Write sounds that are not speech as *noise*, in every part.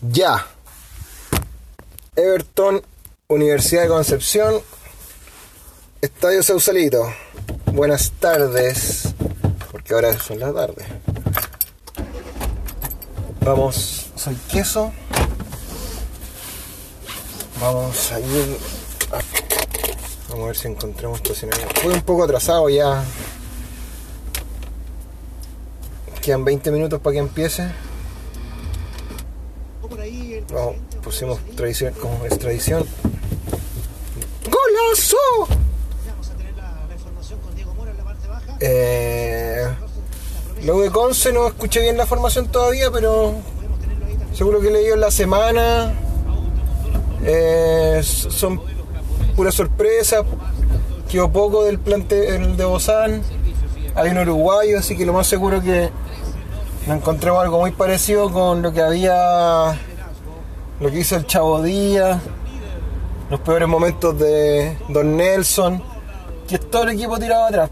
Ya. Everton, Universidad de Concepción, Estadio Sausalito. Buenas tardes, porque ahora son las tardes. Vamos, soy queso. Vamos a ir a... Vamos a ver si encontramos estacionamiento. Fui un poco atrasado ya. Quedan 20 minutos para que empiece. Vamos, pusimos tradición como es tradición. ¡Golazo! Eh, lo de Conce no escuché bien la formación todavía, pero seguro que leído en la semana. Eh, son pura sorpresa. Quedó poco del plantel de Bozán. Hay un uruguayo, así que lo más seguro que nos encontremos algo muy parecido con lo que había, lo que hizo el Chavo Díaz, los peores momentos de Don Nelson, que es todo el equipo tirado atrás.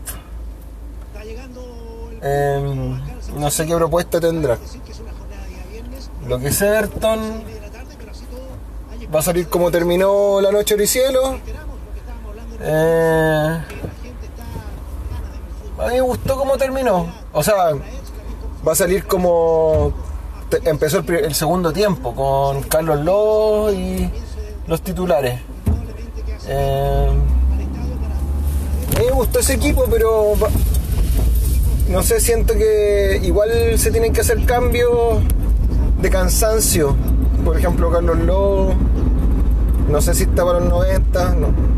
Eh, no sé qué propuesta tendrá. Lo que es Everton va a salir como terminó la noche del cielo. Eh, a mí me gustó cómo terminó. O sea, va a salir como empezó el, segundo tiempo con Carlos Lobo y los titulares. Eh, me gustó ese equipo, pero no sé, siento que igual se tienen que hacer cambios de cansancio. Por ejemplo, Carlos Lobo, no sé si está para los 90, no.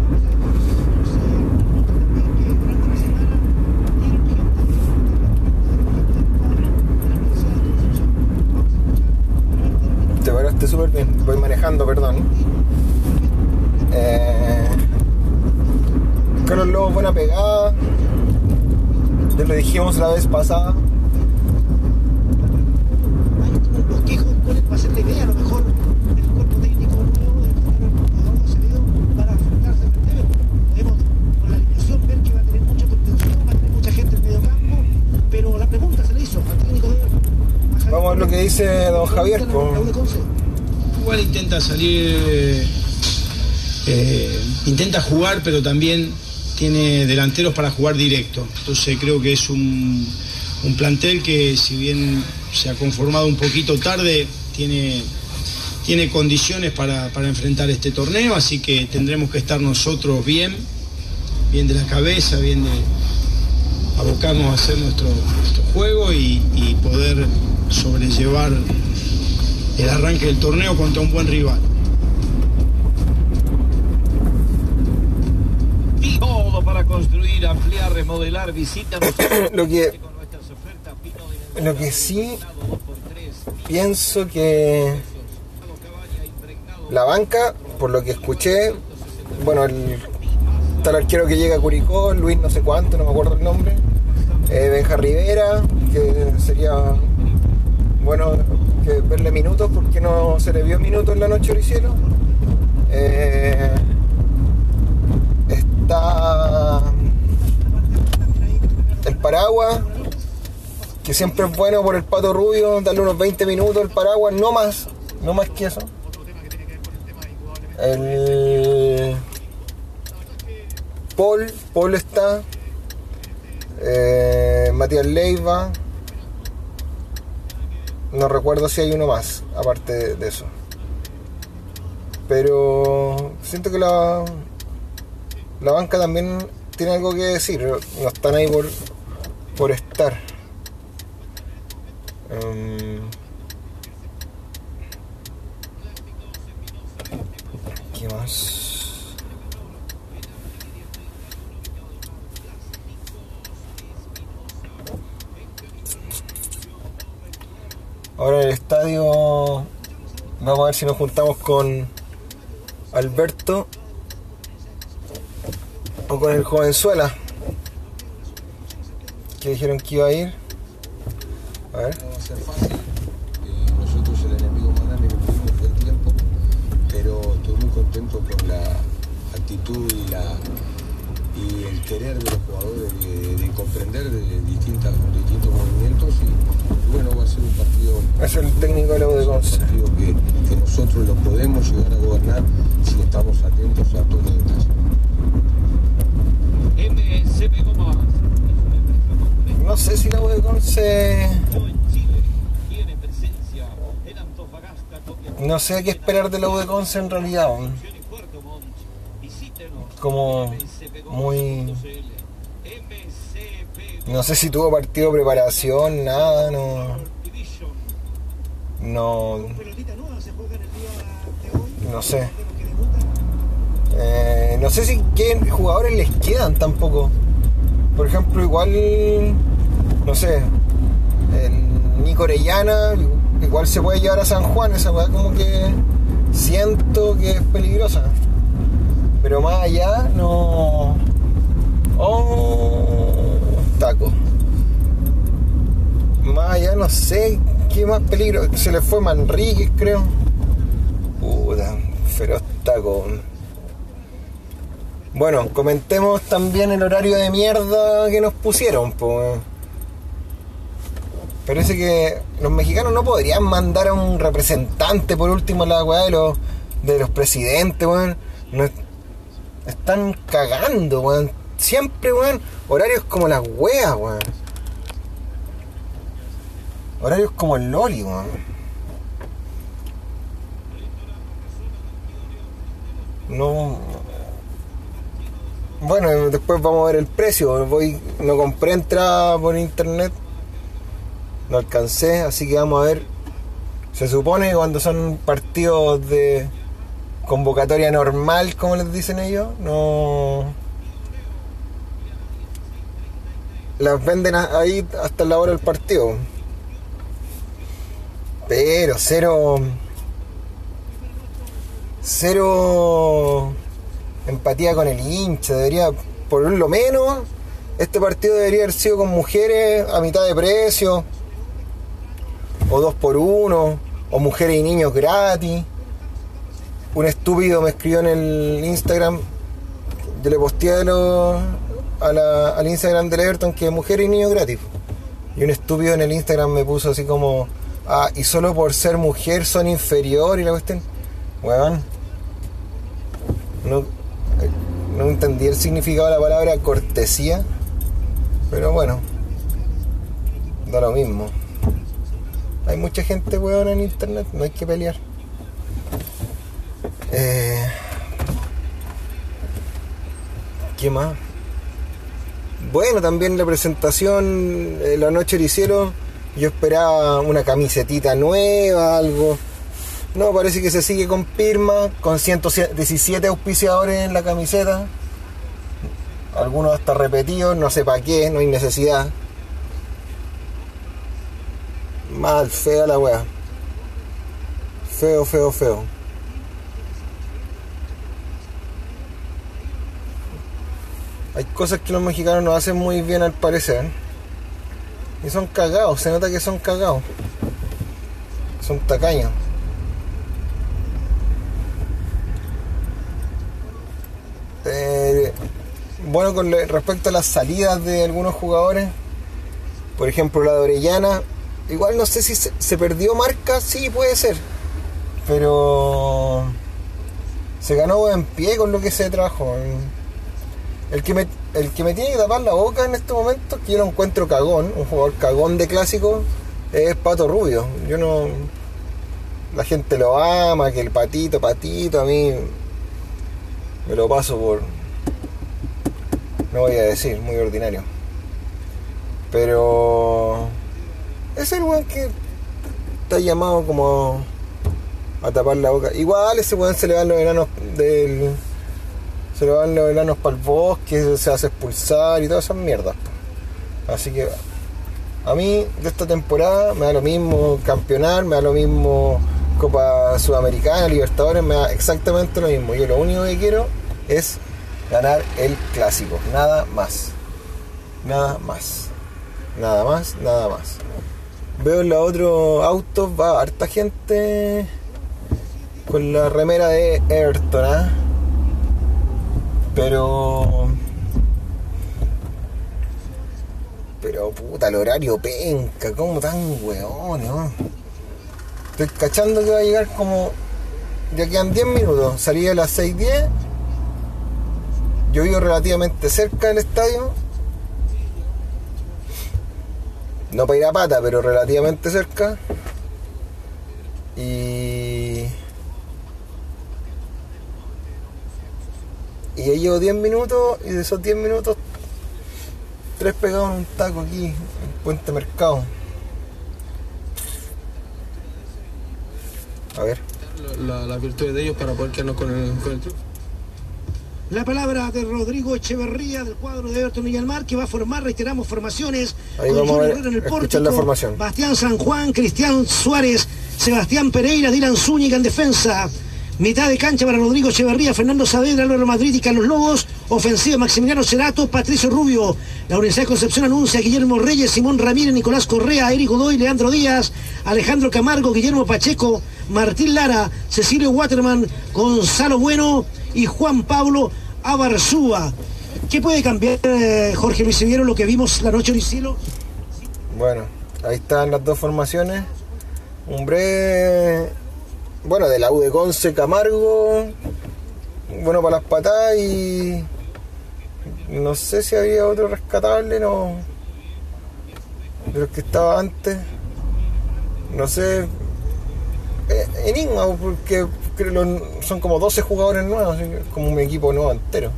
Paraste súper bien, voy manejando, perdón. Eh, Carlos Lobo, buena pegada. Ya lo dijimos la vez pasada. los quejos, cuál va a ser la idea, a lo mejor, del cuerpo técnico nuevo del jugador Acevedo para enfrentarse al Everton. Podemos, con la alineación, ver que va a tener mucha contención, va a tener mucha gente en medio campo, pero la pregunta se le hizo al técnico de Everton. a Javier Vamos a ver lo que dice don Javier. Pregunta intenta salir, eh, intenta jugar, pero también tiene delanteros para jugar directo. Entonces creo que es un, un plantel que si bien se ha conformado un poquito tarde, tiene, tiene condiciones para, para enfrentar este torneo, así que tendremos que estar nosotros bien, bien de la cabeza, bien de abocarnos a hacer nuestro, juego y poder sobrellevar el arranque del torneo contra un buen rival. Todo para construir, ampliar, remodelar, visita *coughs* Lo que, con nuestras ofertas Pino de lo que sí pienso que la banca, por lo que escuché, bueno, el, el arquero que llega a Curicó, Luis no sé cuánto, no me acuerdo el nombre, eh, Benja Rivera, que sería bueno verle minutos porque no se le vio minutos en la noche del cielo. Eh, está el paraguas, que siempre es bueno por el pato rubio, darle unos 20 minutos al paraguas, no más, no más que eso. El Paul, Paul está. Eh, Matías Leiva. No recuerdo si hay uno más, aparte de, eso. Pero siento que la, la banca también tiene algo que decir. No están ahí por, por estar. Em, ¿Qué más? Ahora en el estadio vamos a ver si nos juntamos con Alberto o con el jovenzuela que dijeron que iba a ir. A ver. Pero estoy muy contento con la actitud y la y el querer de los jugadores de, de comprender de distintas, distintos movimientos y, bueno va a ser un partido Es el técnico de la de que, que nosotros lo podemos llegar a gobernar si estamos atentos a todos los detalles. No sé si la Antofagasta, Copiapó, No sé qué esperar de la Conce en realidad. Como muy. No sé si tuvo partido preparación, nada, no. No. No sé. Eh, no sé si qué jugadores les quedan tampoco. Por ejemplo, igual, no sé, el Nico igual se puede llevar a San Juan, esa weá como que siento que es peligrosa. Pero más allá no. Oh, taco. Más allá no sé qué más peligro. Se le fue Manríquez, creo. Puta, feroz taco. Bueno, comentemos también el horario de mierda que nos pusieron, pues. Parece que los mexicanos no podrían mandar a un representante por último a la weá de los, de los presidentes, weón. Nos están cagando, weón. Siempre, weón, horarios como las weas, weón. Horarios como el Loli, weón. No. Bueno, después vamos a ver el precio. Voy, no compré entrada por internet. No alcancé, así que vamos a ver. Se supone que cuando son partidos de convocatoria normal, como les dicen ellos, no. Las venden ahí hasta la hora del partido. Pero cero. Cero empatía con el hincha. Debería, por lo menos, este partido debería haber sido con mujeres a mitad de precio. O dos por uno. O mujeres y niños gratis. Un estúpido me escribió en el Instagram. Yo le posteé lo- a la- al Instagram del Everton que mujeres y niños gratis. Y un estúpido en el Instagram me puso así como. Ah, y solo por ser mujer son inferior y la cuestión. Weón. No, no entendí el significado de la palabra cortesía. Pero bueno. Da lo mismo. Hay mucha gente weón en internet, no hay que pelear. Eh, ¿Qué más? Bueno, también la presentación, eh, la noche del cielo, yo esperaba una camisetita nueva, algo. No, parece que se sigue con Pirma, con 117 auspiciadores en la camiseta. Algunos hasta repetidos, no sé para qué, no hay necesidad. Mal, fea la wea. Feo, feo, feo. Hay cosas que los mexicanos no hacen muy bien al parecer. Y son cagados, se nota que son cagados. Son tacaños. Eh, bueno, con respecto a las salidas de algunos jugadores, por ejemplo la de Orellana, igual no sé si se, perdió marca, sí puede ser, pero se ganó en pie con lo que se trajo. El que, el que me tiene que tapar la boca en este momento, que yo lo encuentro cagón, un jugador cagón de clásico, es Pato Rubio. Yo no. La gente lo ama, que el patito, patito, a mí me lo paso por. No voy a decir, muy ordinario. Pero. Es el weón que está llamado como a tapar la boca. Igual ese weón se le van los enanos del. Se le van los enanos para el bosque, se hace expulsar y todas esas mierdas. Así que a mí de esta temporada me da lo mismo campeonar, me da lo mismo Copa Sudamericana, Libertadores, me da exactamente lo mismo. Yo lo único que quiero es ganar el clásico, nada más. Nada más. Nada más, nada más. Veo en los otros autos, va harta gente con la remera de Everton, ¿ah? Pero. Pero puta, el horario penca, como tan weón, ¿no? Estoy cachando que va a llegar como. Ya quedan 10 minutos. Salí a las 6.10. Yo vivo relativamente cerca del estadio. No para ir a pata, pero relativamente cerca. Y. Y ya llevo 10 minutos y de esos 10 minutos, 3 pegados en un taco aquí, en Puente Mercado. A ver. la, las virtudes de ellos para poder quedarnos con el, con el triunfo. La palabra de Rodrigo Echeverría del cuadro de Everton Villalmar que va a formar, reiteramos, formaciones. Ahí con vamos a ver, en el la pórtico, formación. Bastián San Juan, Cristian Suárez, Sebastián Pereira, Dylan Zúñiga en defensa. Mitad de cancha para Rodrigo Echeverría, Fernando Saavedra, Álvaro Madrid y Carlos Lobos. Ofensiva Maximiliano Cerato, Patricio Rubio. La Universidad de Concepción anuncia Guillermo Reyes, Simón Ramírez, Nicolás Correa, Eric Godoy, Leandro Díaz, Alejandro Camargo, Guillermo Pacheco, Martín Lara, Cecilio Waterman, Gonzalo Bueno y Juan Pablo Abarzúa. ¿Qué puede cambiar, eh, Jorge Luis? ¿Se vieron lo que vimos la noche en el? Bueno, ahí están las dos formaciones. Un breve. Bueno, de la U Conce Camargo. Bueno para las patadas y. No sé si había otro rescatable, no. De los que estaba antes. No sé. Eh, enigma, porque creo son como 12 jugadores nuevos, como un equipo nuevo entero.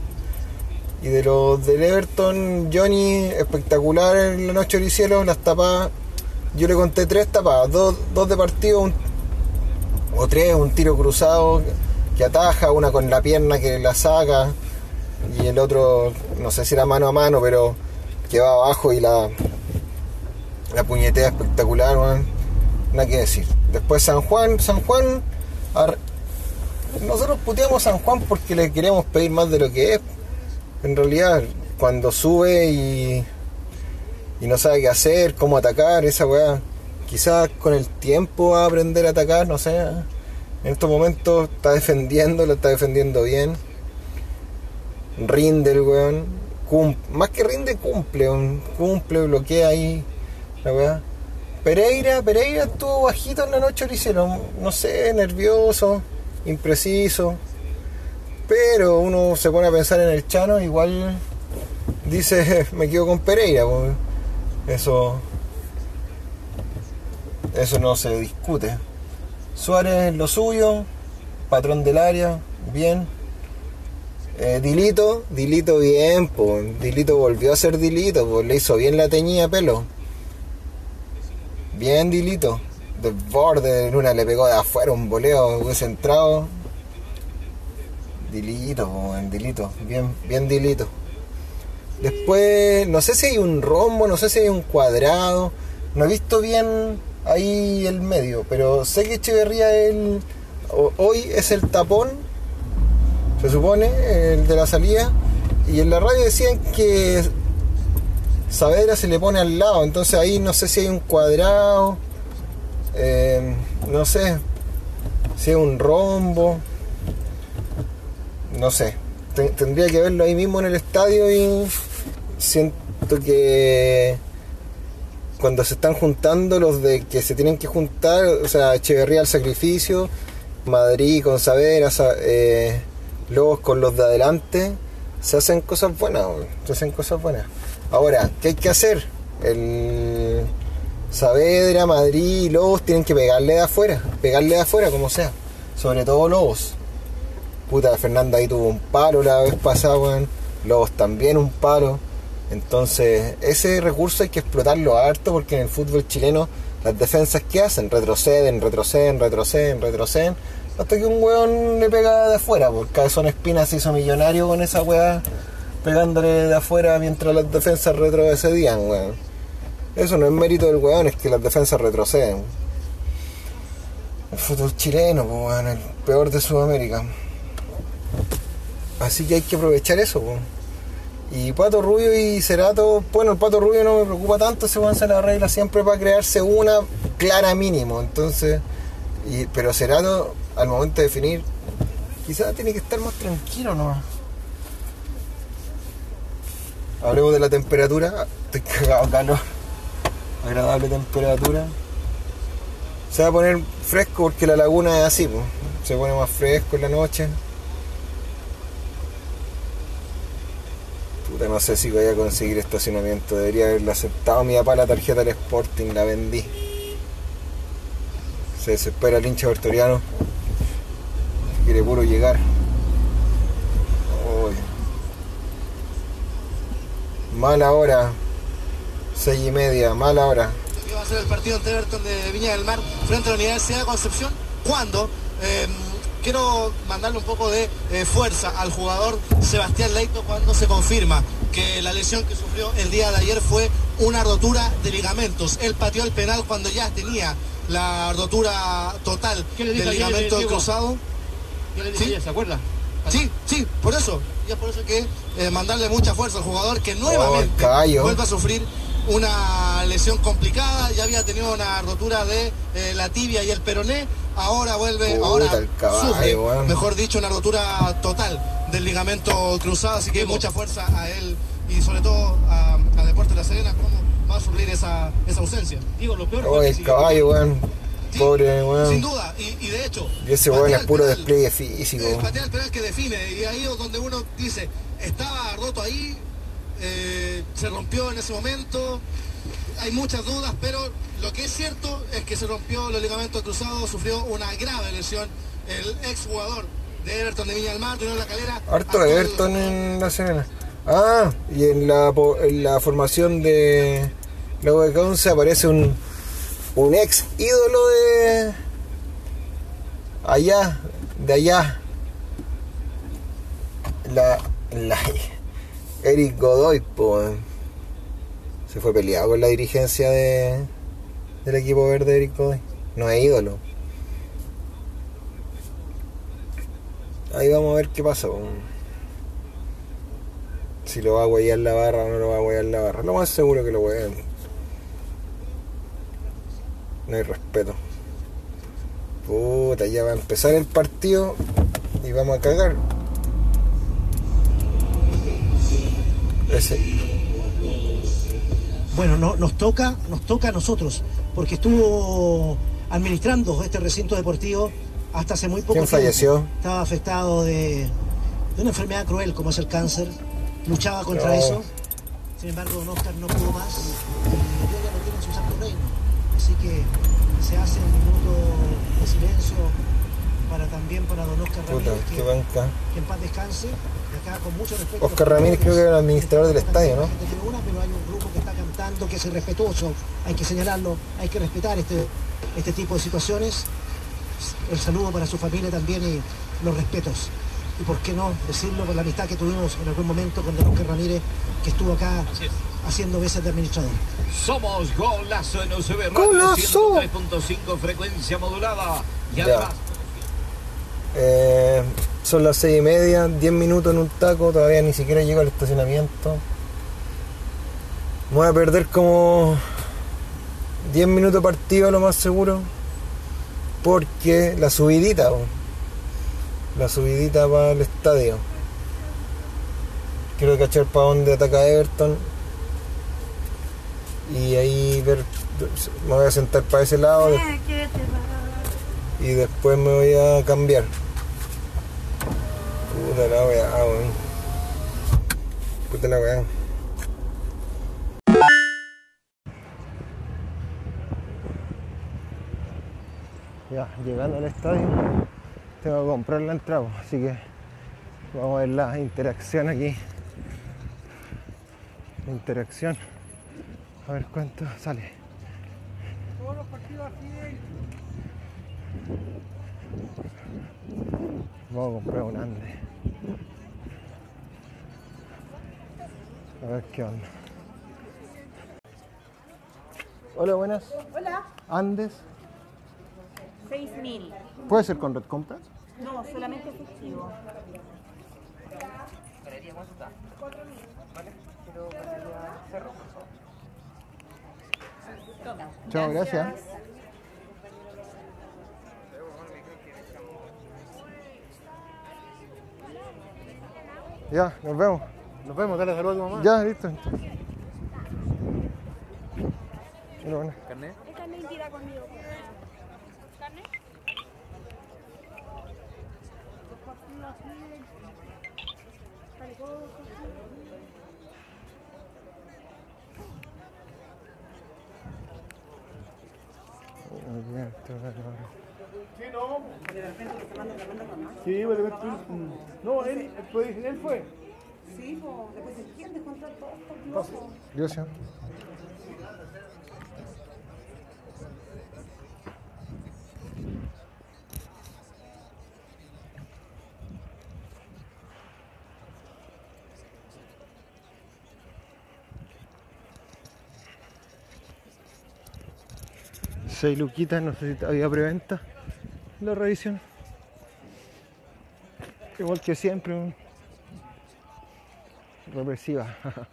Y de los del Everton, Johnny, espectacular en la noche del cielo, las tapadas. Yo le conté tres tapadas, dos, dos de partido, un- o tres, un tiro cruzado que ataja, una con la pierna que la saca, y el otro, no sé si era mano a mano, pero que va abajo y la, la puñetea espectacular, weón. Nada que decir. Después San Juan, San Juan, nosotros puteamos San Juan porque le queremos pedir más de lo que es. En realidad, cuando sube y, y no sabe qué hacer, cómo atacar, esa weá, quizás con el tiempo va a aprender a atacar, no sé. En estos momentos está defendiendo, lo está defendiendo bien. Rinde el weón. más que rinde, cumple, cumple, bloquea ahí la weá. Pereira, Pereira estuvo bajito en la noche, lo hicieron, no sé, nervioso, impreciso. Pero uno se pone a pensar en el Chano, igual dice, *laughs* me quedo con Pereira. Eso, eso no se discute. Suárez lo suyo, patrón del área, bien. Eh, Dilito, Dilito bien, pues. Dilito volvió a ser Dilito, pues le hizo bien la teñida pelo. Bien Dilito. De borde, en una le pegó de afuera un voleo, hubiese entrado. Dilito, po, Dilito, bien, bien Dilito. Después, no sé si hay un rombo, no sé si hay un cuadrado. No he visto bien ahí el medio, pero sé que Echeverría el, hoy es el tapón, se supone, el de la salida. Y en la radio decían que Saavedra se le pone al lado, entonces ahí no sé si hay un cuadrado, eh, no sé si hay un rombo no sé, te- tendría que verlo ahí mismo en el estadio y siento que cuando se están juntando los de que se tienen que juntar, o sea, Echeverría al sacrificio, Madrid con Saavedra, Sa- eh, Lobos con los de adelante, se hacen cosas buenas, se hacen cosas buenas. Ahora, ¿qué hay que hacer? El Saavedra, Madrid y Lobos tienen que pegarle de afuera, pegarle de afuera como sea, sobre todo Lobos. Puta, Fernanda ahí tuvo un palo la vez pasada, weón. Lobos también un palo. Entonces, ese recurso hay que explotarlo harto porque en el fútbol chileno las defensas que hacen retroceden, retroceden, retroceden, retroceden. Hasta que un weón le pega de afuera, porque Cabezón Espina se hizo millonario con esa weá pegándole de afuera mientras las defensas retrocedían, weón. Eso no es mérito del weón, es que las defensas retroceden. El fútbol chileno, pues, weón, el peor de Sudamérica. Así que hay que aprovechar eso, po. Y Pato Rubio y Cerato, bueno, el Pato Rubio no me preocupa tanto, se van a la regla siempre para crearse una clara mínimo. Entonces, pero Cerato, al momento de definir, quizás tiene que estar más tranquilo nomás. Hablemos de la temperatura. Estoy cagado calor. Agradable temperatura. Se va a poner fresco porque la laguna es así, pues. Se pone más fresco en la noche. No sé si voy a conseguir estacionamiento. Debería haberla aceptado mi papá la tarjeta del Sporting, la vendí. Se desespera el hincha vertoriano. Quiere puro llegar. Uy. Mala hora. Seis y media, mala hora. que va a ser el partido ante Everton de Viña del Mar frente a la Universidad de Concepción. Cuando eh, quiero mandarle un poco de eh, fuerza al jugador Sebastián Leito cuando se confirma que la lesión que sufrió el día de ayer fue una rotura de ligamentos. Él pateó el penal cuando ya tenía la rotura total ¿Qué del ligamento cruzado. Yo le dije Sí. ayer, ¿se acuerda? Sí, sí, por eso. Y es por eso que eh, mandarle mucha fuerza al jugador que nuevamente caballo. vuelve a sufrir una lesión complicada. Ya había tenido una rotura de eh, la tibia y el peroné. Ahora vuelve, Puta, ahora caballo, sufre, mejor dicho, una rotura total del ligamento cruzado. Así que mucha fuerza a él y sobre todo a, a Deportes La Serena, cómo va a sufrir esa, esa ausencia. Digo, lo peor Oh, que el caballo, weón. Sí, Pobre, Sin weón. duda, y, y de hecho. Y ese weón es el puro despliegue físico. Eh, patea el penal que define y ahí es donde uno dice estaba roto ahí eh, se rompió en ese momento hay muchas dudas pero lo que es cierto es que se rompió los ligamentos cruzados sufrió una grave lesión el ex jugador de Everton de Viña del Mar tuvieron la calera Harto Everton en la Serena. Ah, y en la, en la formación de la Conce aparece un, un ex ídolo de allá, de allá. La, la Eric Godoy, po, weón. Se fue peleado con la dirigencia de, del equipo verde Eric Godoy. No es ídolo. Ahí vamos a ver qué pasa. Si lo va a huellar la barra o no lo va a huellar la barra. Lo más seguro que lo huean. No hay respeto. Puta, ya va a empezar el partido y vamos a cagar. Ese. Bueno, no, nos toca, nos toca a nosotros, porque estuvo administrando este recinto deportivo hasta hace muy poco ¿Quién tiempo. falleció? Estaba afectado de, de una enfermedad cruel como es el cáncer. Luchaba contra No. eso. Sin embargo, don Oscar no pudo más. Y Dios ya lo tiene en su santo reino. Así que se hace un minuto de silencio para también para don Oscar Ramírez, que, en paz descanse. Y acá con mucho respeto. Oscar Ramírez creo que era el administrador del estadio, ¿no? Gente tiene una, pero hay un grupo que que es irrespetuoso, hay que señalarlo, hay que respetar este, este tipo de situaciones. El saludo para su familia también y los respetos. Y por qué no decirlo por la amistad que tuvimos en algún momento con Don Oscar Ramírez, que estuvo acá haciendo veces de administrador. Somos Golazo en UCB Radio ¡Golazo! 103.5 frecuencia modulada. Y Ya. además, Eh, son las seis y media, 10 minutos en un taco, todavía ni siquiera llego al estacionamiento. Voy a perder como 10 minutos partido lo más seguro. Porque la subidita, la subidita para el estadio. Quiero cachar para dónde ataca Everton. Y ahí ver, me voy a sentar para ese lado y después me voy a cambiar. Puta la weá, weón. Puta la weá. Ya, llegando al estadio, tengo que comprar la entrada, así que vamos a ver la interacción aquí. La interacción. A ver cuánto sale. Vamos a comprar un Andes. A ver qué onda. Hola, buenas. Hola, Andes. 6.000. ¿Puede ser con Red Compras? No, solamente efectivo. Chao, gracias. Ya, nos vemos. Nos vemos, dale saludos a tu mamá. Ya, listo. Mira, bueno. ¿Carnet? Esta es mentira conmigo. Bien, te voy Sí, no. De repente lo está mandando, la mamá. Sí, de repente. No, él, pues, él fue. Sí, pues, después, ¿quién descontó todo esto? Dios, 16 luquitas, no sé si había preventa. La revisión. Igual que siempre. Represiva. *laughs*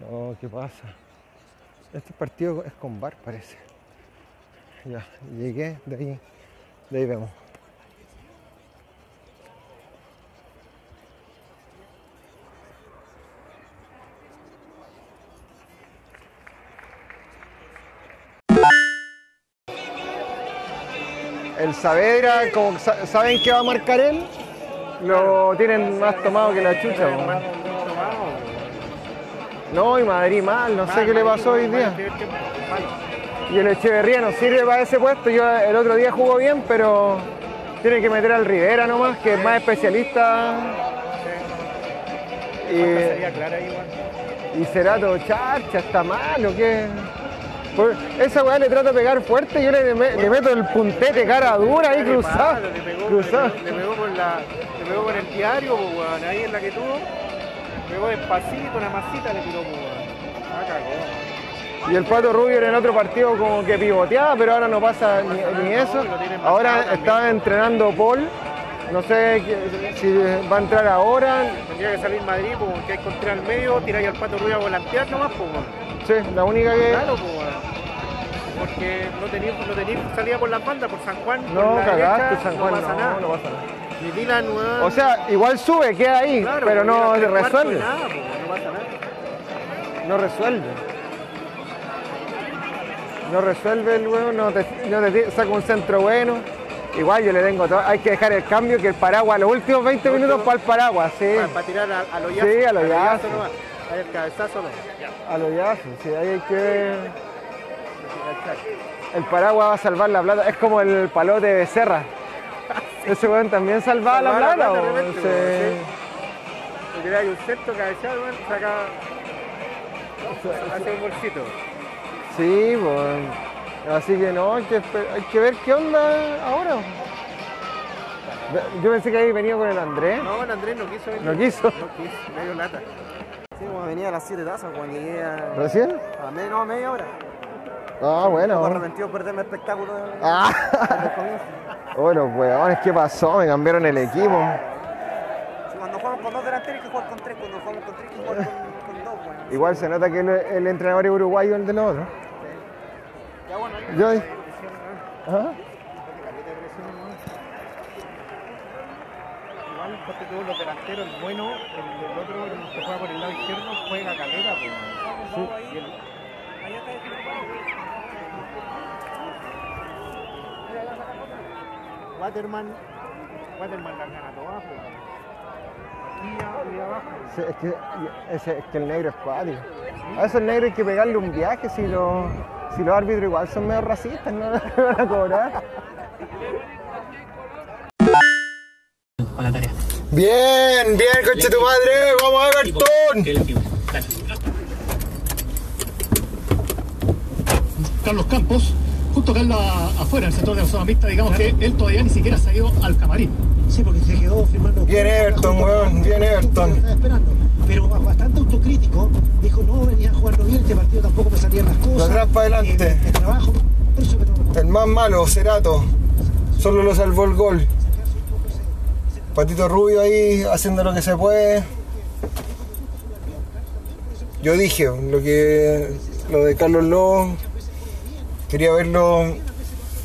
no ¿qué pasa? Este partido es con bar, parece. Ya, llegué, de ahí, de ahí vemos. El Saavedra, como sa- saben que va a marcar él, lo tienen más tomado que la chucha. po. No, y Madrid mal, no sé qué le pasó hoy día. Y el Echeverría no sirve para ese puesto. Yo el otro día jugó bien, pero tiene que meter al Rivera nomás, que es más especialista. Y, y Cerato, charcha, está malo, ¿qué? Pues esa weá le trata de pegar fuerte, yo le, me- le meto el puntete cara dura ahí cruzado. Le pegó, cruzado. le pegó con la, le pegó con el diario, pues, weón, ahí en la que tuvo. Le pegó despacito, una masita le tiró, pues, weón. Ah, cagó. Y el Pato Rubio en otro partido como que pivoteaba, pero ahora no pasa ni, ni eso. Ahora estaba entrenando Paul, no sé si va a entrar ahora. Tendría que salir Madrid, pues, porque hay que entrar al medio, tirar al pato rubio a volantear nomás, pues. Sí, la única que... Claro, pues. Porque no tenéis no salida por las bandas, por San Juan. No, la cagaste, derecha, San Juan, no pasa no, nada. no pasa nada. Ni Dylan, weón. O sea, igual sube, queda ahí, Claro, pero no cuartos y resuelve. Nada, pues, no pasa nada. No resuelve. No resuelve el huevo, no te, no te ti- saca un centro bueno. Igual yo le tengo todo. Hay que dejar el cambio que el paraguas, los últimos 20 minutos para el paraguas, sí. Para, para tirar a, a los Sí, yazos. a los yazos. Ahí el cabezazo no. A los yazos, sí, ahí hay que. El paraguas va a salvar la plata. Es como el palote de Becerra. *laughs* Ese weón también salvaba la la plata. de repente, sí. Le tiráis un centro cabeceado, weón, saca. Hace un bolsito. Sí, pues. Así que no, hay que, esper- hay que ver qué onda ahora. Yo pensé que había venido con el Andrés. No, el Andrés no quiso venir. No quiso. No quiso, medio lata. Sí, como venía a las 7 tazas, cuando llegué a, ¿Recién? a media, no, a media hora. Ah, bueno. Me arrepentido de perderme el espectáculo de- Ah. el comienzo. Oh, weones, ¿qué pasó? Me cambiaron el equipo. Sí, cuando jugamos con dos delanteros hay que jugar con tres, cuando jugamos con tres hay que jugar con. Igual se nota que el, el entrenador es uruguayo el de los otros. Ya bueno, ahí- Yo. ¿Ah? Igual, porque todos los delanteros, el bueno, el, el otro, el que juega por el lado izquierdo, juega caleta, pues. Y el- Waterman, Waterman la gana todas, pues. Sí, es, que, ese- es que el negro es cuático. A esos negros hay que pegarle un viaje si, los si los árbitros igual son medio racistas, no le *laughs* van a cobrar. Bien, bien, coche tu madre, vamos a Everton. Carlos Campos, justo Carlos afuera, el sector de la zona mixta, digamos que él todavía ni siquiera ido al camarín. Sí, porque se quedó firmando. Bien Everton, weón, bien Everton. Esperando. Pero bastante autocrítico. Dijo, no, venía jugando bien, este partido tampoco me salían las cosas. De atrás para adelante. Eh, el trabajo, eso, El más malo, Cerato. Solo lo salvó el gol. Patito Rubio ahí haciendo lo que se puede. Yo dije lo que lo de Carlos Lobo. Quería verlo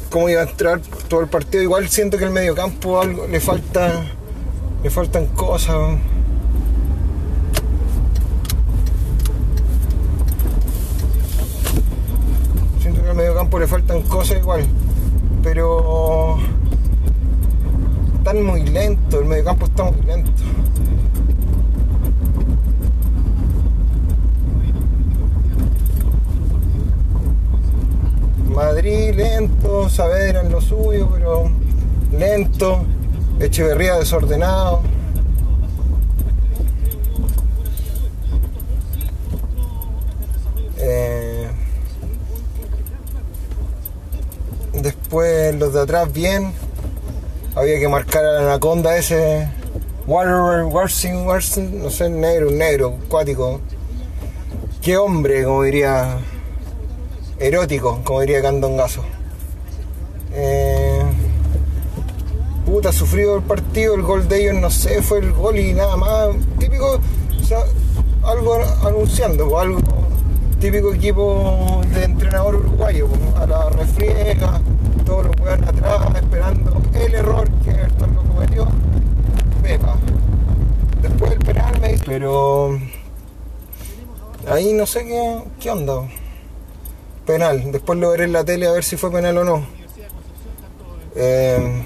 cómo iba a entrar todo el partido. Igual siento que el mediocampo algo le falta Le faltan cosas. Siento que al medio campo le faltan cosas igual. Pero están muy lentos, el medio campo está muy lento. Madrid lento, Saavedra en lo suyo, pero lento, Echeverría desordenado. Eh, después los de atrás bien. Había que marcar a la anaconda ese. Water, Warsing, Warsing, no sé, negro, negro, cuático. Qué hombre, como diría. Erótico, como diría Candongazo. Eh, puta, sufrido el partido, el gol de ellos, no sé, fue el gol y nada más. Típico, o sea, algo anunciando, o algo típico equipo de entrenador uruguayo, po, a la refriega, todos los juegan atrás, esperando el error que Everton lo cometió. Pepa. Después el penal me Pero ahí no sé qué, qué onda. Penal. Después lo veré en la tele a ver si fue penal o no. Eh,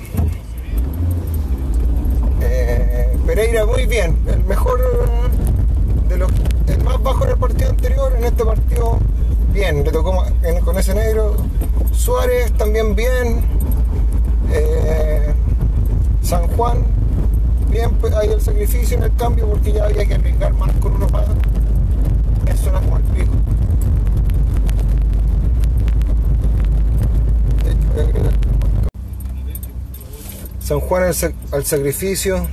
eh, Pereira muy bien. El mejor de los. El más bajo en el partido anterior. En este partido bien. Le tocó con ese negro. Suárez también bien. Eh, San Juan. Bien, pues hay el sacrificio en el cambio porque ya había que arriesgar más con uno más. Eso era como el pico. San Juan al, sac- al sacrificio.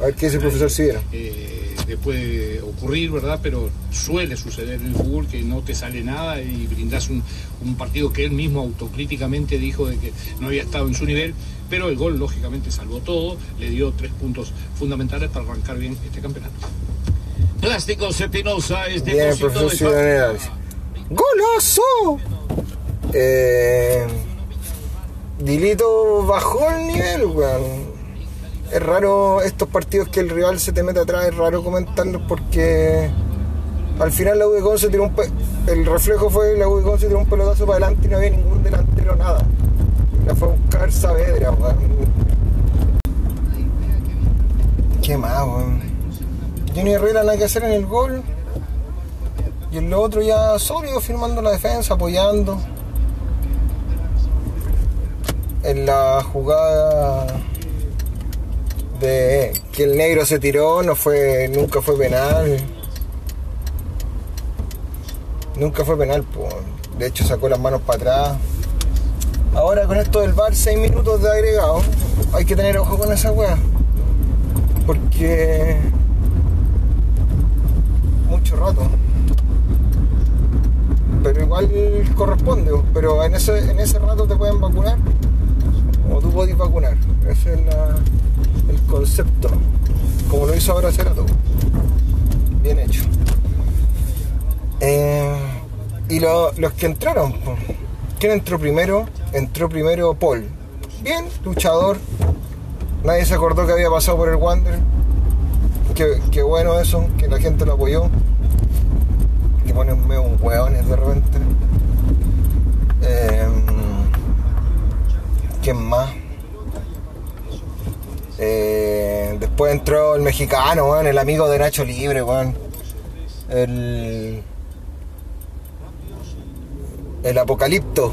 A ver qué dice el profesor Sivera. eh, le puede ocurrir, ¿verdad? Pero suele suceder en el fútbol que no te sale nada y brindas un, un partido que él mismo autocríticamente dijo de que no había estado en su nivel, pero el gol lógicamente salvó todo, le dio tres puntos fundamentales para arrancar bien este campeonato. Plásticos Espinosa es Bien, el depósito profesor de. ¡Golazo! Eh, Dilito bajó el nivel, weón. Es raro estos partidos que el rival se te mete atrás, es raro comentarlos porque al final la U de Conce tiró un pe- el reflejo fue la U de Conce tiró un pelotazo para adelante y no había ningún delantero nada. La fue a buscar Saavedra, weón. Qué más, weón. Johnny Herrera nada que hacer en el gol. Y el otro ya sólido firmando la defensa, apoyando. En la jugada de que el negro se tiró, no fue, nunca fue penal. Nunca fue penal, po. de hecho sacó las manos para atrás. Ahora con esto del bar, 6 minutos de agregado, hay que tener ojo con esa weá. Porque mucho rato. Pero igual corresponde, pero en ese, en ese rato te pueden vacunar o tú podés vacunar. Ese es la- el concepto. Como lo hizo ahora Cerato. Bien hecho. Eh, y lo- los que entraron. ¿quién entró primero? Entró primero Paul. Bien, luchador. Nadie se acordó que había pasado por el Wander. Qué, qué bueno eso, que la gente lo apoyó. Que ponen medio un hueones de repente. Eh, ¿Quién más? Eh, después entró el mexicano, el amigo de Nacho Libre. El. El Apocalipto.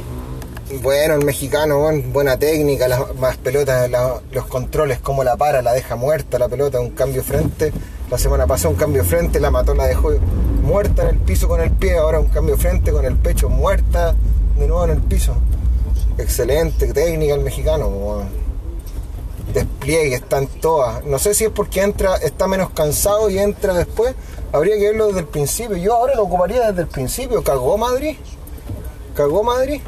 Bueno, el mexicano, buena técnica, las más pelotas, los controles, cómo la para, la deja muerta la pelota, un cambio frente. La semana pasada un cambio frente, la mató, la dejó muerta en el piso con el pie, ahora un cambio frente con el pecho muerta, de nuevo en el piso. Excelente técnica el mexicano. Despliegue, están todas. No sé si es porque entra, está menos cansado y entra después. Habría que verlo desde el principio. Yo ahora lo ocuparía desde el principio. ¿Cagó Madrid? ¿Cagó Madrid?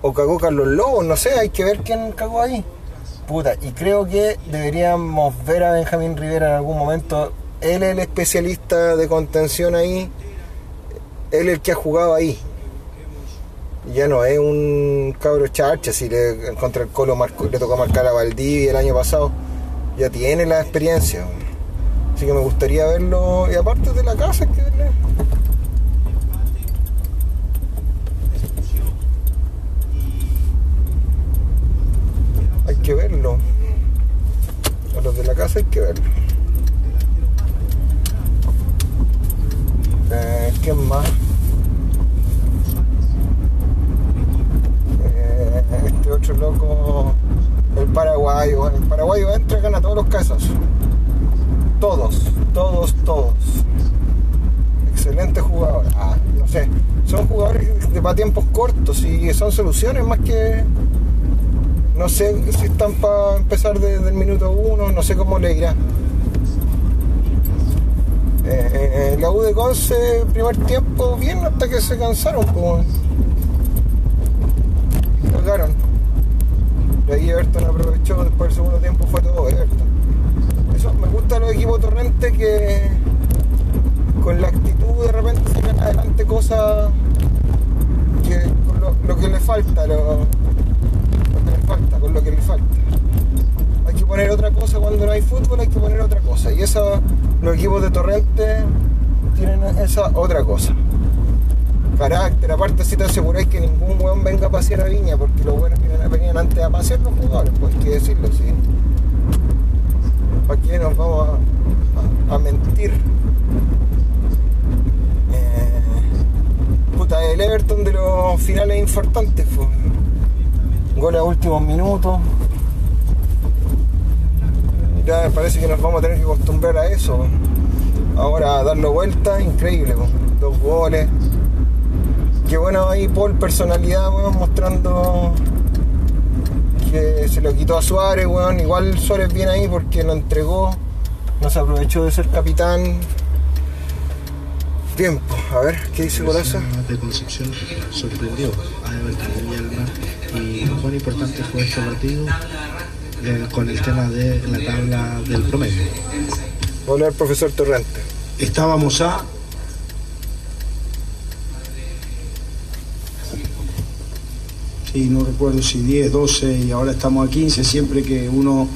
¿O cagó Carlos Lobos? No sé, hay que ver quién cagó ahí. Puta, y creo que deberíamos ver a Benjamín Rivera en algún momento. Él es el especialista de contención ahí. Él es el que ha jugado ahí. Ya no es un cabro charcha, si le, contra el Colo marcó- le tocó marcar a Valdivia el año pasado, ya tiene la experiencia. Así que me gustaría verlo, y aparte de la casa, que. Hay que verlo. A los de la casa hay que verlo. Eh, ¿Quién más? Eh, este otro loco, el paraguayo. El paraguayo entra y gana todos los casos. Todos, todos, todos. Excelente jugador. Ah, no sé. Son jugadores de para tiempos cortos y son soluciones más que. No sé si están para empezar desde el minuto uno, no sé cómo le irá. Eh, eh, la U de Conce, primer tiempo, bien hasta que se cansaron, como. Cargaron. Y ahí Everton aprovechó, después del segundo tiempo fue todo Everton. Eso, me gusta los equipos Torrente que con la actitud de repente sacan adelante cosas que con lo, lo que le falta, lo, lo que le falta, con lo que le falta. Hay que poner otra cosa cuando no hay fútbol, hay que poner otra cosa. Y esa, los equipos de Torrente tienen esa cosa. Carácter, aparte si te aseguráis que ningún weón venga a pasear a Viña, porque los buenos vienen- venían antes a pasear los jugadores, pues hay que decirlo, sí. ¿Para qué nos vamos a, mentir? Eh, puta, el Everton de los finales infartantes fue. Goles a últimos minutos. Ya parece que nos vamos a tener que acostumbrar a eso. Ahora darlo vuelta, increíble. po. Dos goles. Qué bueno ahí Paul, personalidad, weón, mostrando que se lo quitó a Suárez, weón. Igual Suárez viene ahí porque lo entregó. No se aprovechó de ser capitán. Bien, pues, a ver, ¿qué dice Golazo? de Concepción sorprendió a Everton de Villalba y cuán importante fue este partido eh, con el tema de la tabla del promedio. Hola, profesor Torrente. Estábamos a Sí, no recuerdo si 10, 12 y ahora estamos a 15. Siempre que uno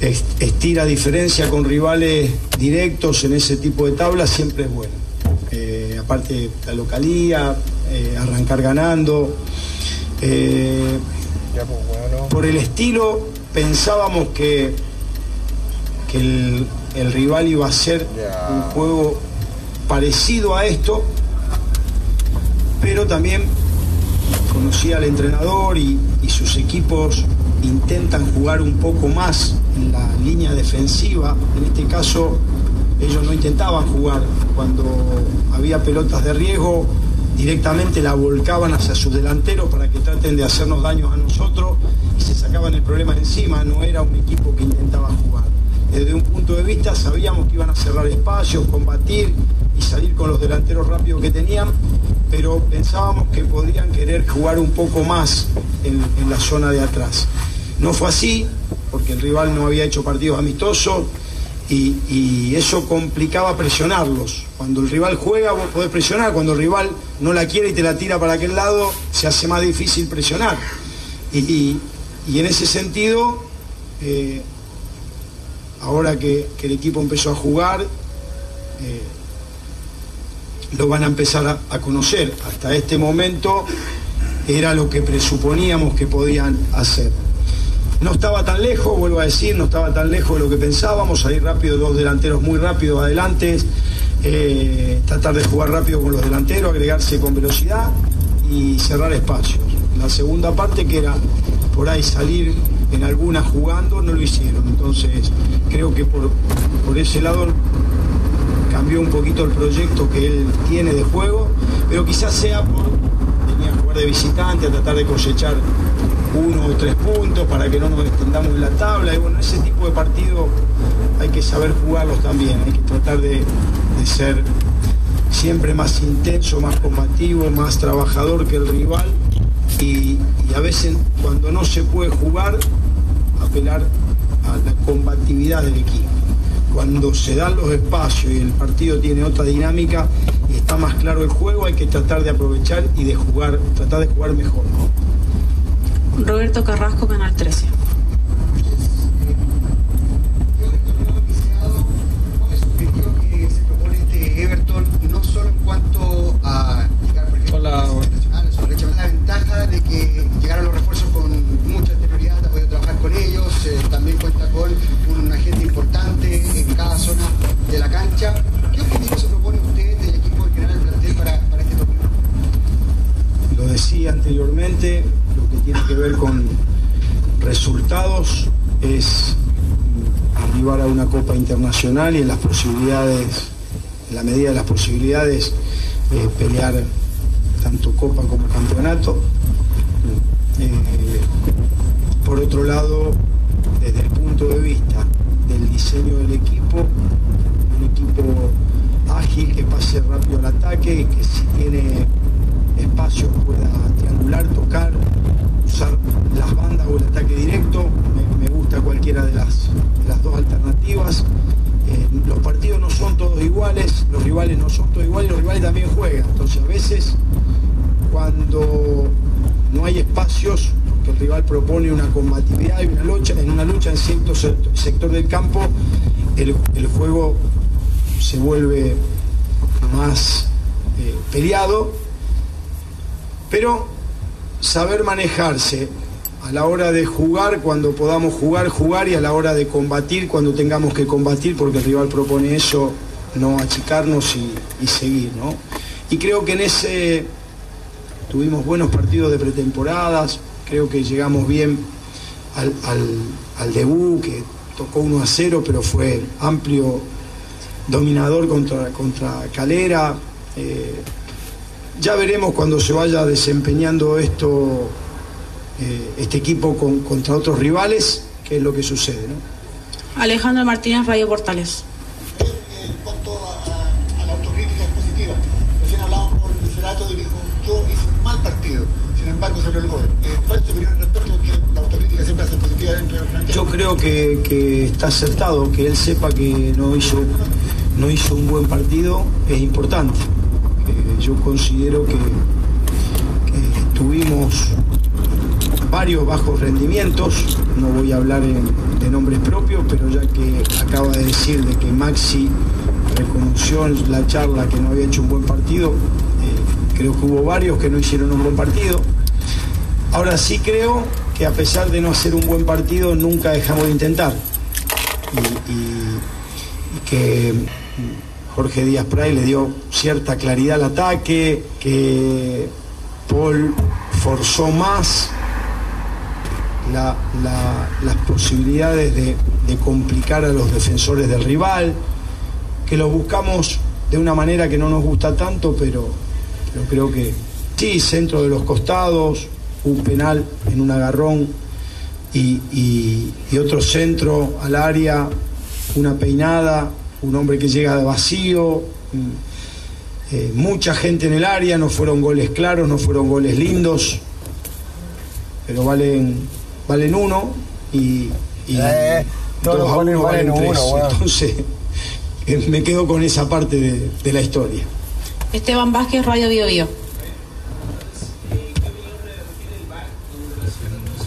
est- estira diferencia con rivales directos en ese tipo de tablas, siempre es bueno. Eh, aparte, la localía, eh, arrancar ganando. Eh, pues, por el estilo, pensábamos que, que el, el rival iba a ser un juego parecido a esto, pero también conocía al entrenador y, sus equipos intentan jugar un poco más en la línea defensiva. En este caso, ellos no intentaban jugar. Cuando había pelotas de riesgo, directamente la volcaban hacia sus delanteros para que traten de hacernos daños a nosotros y se sacaban el problema encima. No era un equipo que intentaba jugar. Desde un punto de vista sabíamos que iban a cerrar espacios, combatir y salir con los delanteros rápidos que tenían, pero pensábamos que podrían querer jugar un poco más en, la zona de atrás. No fue así, porque el rival no había hecho partidos amistosos y, eso complicaba presionarlos. Cuando el rival juega vos podés presionar, cuando el rival no la quiere y te la tira para aquel lado, se hace más difícil presionar. Y, en ese sentido, eh, ahora que, que el equipo empezó a jugar, eh, lo van a empezar a, conocer. Hasta este momento era lo que presuponíamos que podían hacer. No estaba tan lejos, vuelvo a decir, no estaba tan lejos de lo que pensábamos, salir rápido, dos delanteros muy rápidos adelante, eh, tratar de jugar rápido con los delanteros, agregarse con velocidad y cerrar espacios. La segunda parte que era por ahí salir en alguna jugando, no lo hicieron. Entonces creo que por, por ese lado cambió un poquito el proyecto que él tiene de juego, pero quizás sea por venir a jugar de visitante, a tratar de cosechar uno o tres puntos para que no nos extendamos en la tabla. Y bueno, ese tipo de partidos hay que saber jugarlos también, hay que tratar de, ser siempre más intenso, más combativo, más trabajador que el rival y a veces cuando no se puede jugar, apelar a la combatividad del equipo. Cuando se dan los espacios y el partido tiene otra dinámica, y está más claro el juego, hay que tratar de aprovechar y de jugar, tratar de jugar mejor. ¿no? Roberto Carrasco, Canal 13. que se propone este Everton no solo en cuanto a llegar por ejemplo Hola. a la ventaja de que llegaron los refuerzos con mucha anterioridad, ha podido trabajar con ellos, eh, también cuenta con un agente importante Decía anteriormente, lo que tiene que ver con resultados es arribar a una Copa Internacional y en las posibilidades, en la medida de las posibilidades, eh, pelear tanto Copa como Campeonato. Eh, por otro lado, desde el punto de vista del diseño del equipo, un equipo ágil que pase rápido al ataque, que si tiene espacio pueda triangular, tocar, usar las bandas o el ataque directo. Me, gusta cualquiera de las, las dos alternativas. Eh, los partidos no son todos iguales, los rivales no son todos iguales, los rivales también juegan. Entonces a veces cuando no hay espacios, que el rival propone una combatividad y una lucha, en una lucha en cierto se- sector del campo, el, el juego se vuelve más eh, peleado, pero saber manejarse a la hora de jugar, cuando podamos jugar, jugar y a la hora de combatir, cuando tengamos que combatir, porque el rival propone eso, no achicarnos y, seguir, ¿no? Y creo que en ese tuvimos buenos partidos de pretemporadas, creo que llegamos bien al debut, que tocó 1 a 0, pero fue amplio dominador contra, contra Calera. eh, ya veremos cuando se vaya desempeñando esto, eh, este equipo con- contra otros rivales, qué es lo que sucede. ¿no? Alejandro Martínez, Radio Portales. Yo creo que, que está acertado, que él sepa que no hizo, no hizo un buen partido, es importante. Yo considero que, tuvimos varios bajos rendimientos, no voy a hablar de nombres propios, pero ya que acaba de decir de que Maxi reconoció en la charla que no había hecho un buen partido, eh, creo que hubo varios que no hicieron un buen partido. Ahora sí creo que a pesar de no hacer un buen partido, nunca dejamos de intentar. Y, que Jorge Díaz Pray le dio cierta claridad al ataque, que Paul forzó más la- la- las posibilidades de, complicar a los defensores del rival, que los buscamos de una manera que no nos gusta tanto, pero, pero creo que sí, centro de los costados, un penal en un agarrón y otro centro al área, una peinada, un hombre que llega de vacío, mm, eh, mucha gente en el área, no fueron goles claros, no fueron goles lindos, pero valen, valen uno y, y Eh, todos dos los a goles uno valen valen tres. uno. Entonces, *laughs* eh, me quedo con esa parte de, de la historia. Esteban Vázquez, Radio Bio Bio.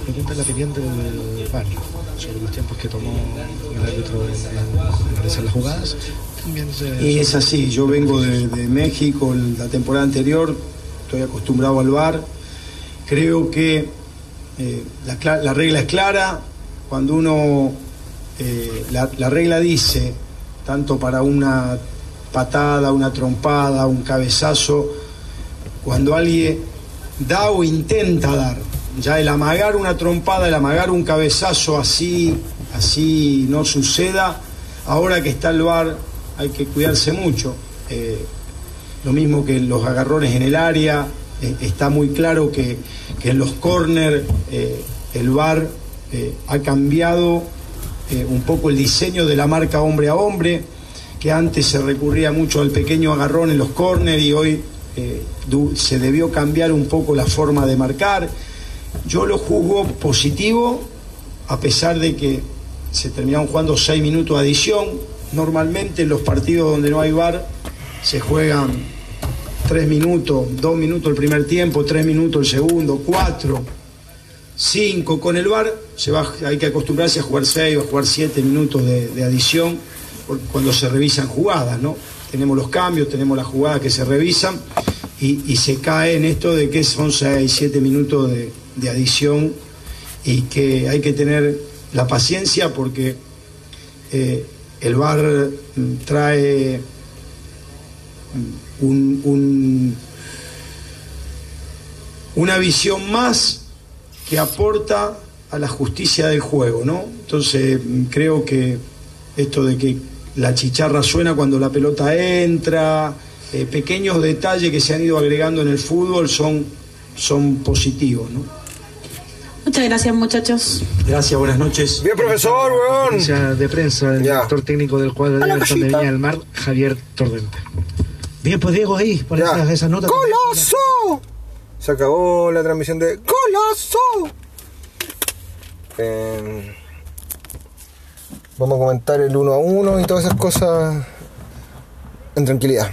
Se pregunta la opinión del VAR sobre los tiempos que tomó el árbitro en analizar las jugadas. También se- Y es así, yo vengo de, de México la temporada anterior, estoy acostumbrado al VAR. Creo que eh, la, regla es clara, cuando uno, eh, la, la regla dice, tanto para una patada, una trompada, un cabezazo, cuando alguien da o intenta dar, ya el amagar una trompada, el amagar un cabezazo así, así no suceda, ahora que está el VAR hay que cuidarse mucho. Eh, lo mismo que los agarrones en el área, eh, está muy claro que, que en los corners el VAR eh, ha cambiado eh, un poco el diseño de la marca hombre a hombre, que antes se recurría mucho al pequeño agarrón en los corners y hoy eh, se debió cambiar un poco la forma de marcar. Yo lo juzgo positivo, a pesar de que se terminaron jugando seis minutos de adición. Normalmente en los partidos donde no hay VAR se juegan tres minutos, dos minutos el primer tiempo, tres minutos el segundo, cuatro, cinco. Con el VAR hay que acostumbrarse a jugar seis o a jugar siete minutos de, adición cuando se revisan jugadas, ¿no? Tenemos los cambios, tenemos las jugadas que se revisan y, se cae en esto de que son seis, siete minutos de, de adición y que hay que tener la paciencia porque eh, el VAR mm, trae mm, un- una visión más que aporta a la justicia del juego, ¿no? Entonces mm, creo que esto de que la chicharra suena cuando la pelota entra, eh, pequeños detalles que se han ido agregando en el fútbol son, son positivos, ¿no? Muchas gracias, muchachos. Gracias, buenas noches. Bien, profesor, weón. De prensa del director técnico del cuadro de Everton de. Viña del Mar, Javier Tordente. Bien, pues Diego ahí, por Ya. esa, esa nota. ¡Coloso! Se acabó la transmisión de ¡Coloso! Eh, vamos a comentar el uno a uno y todas esas cosas en tranquilidad.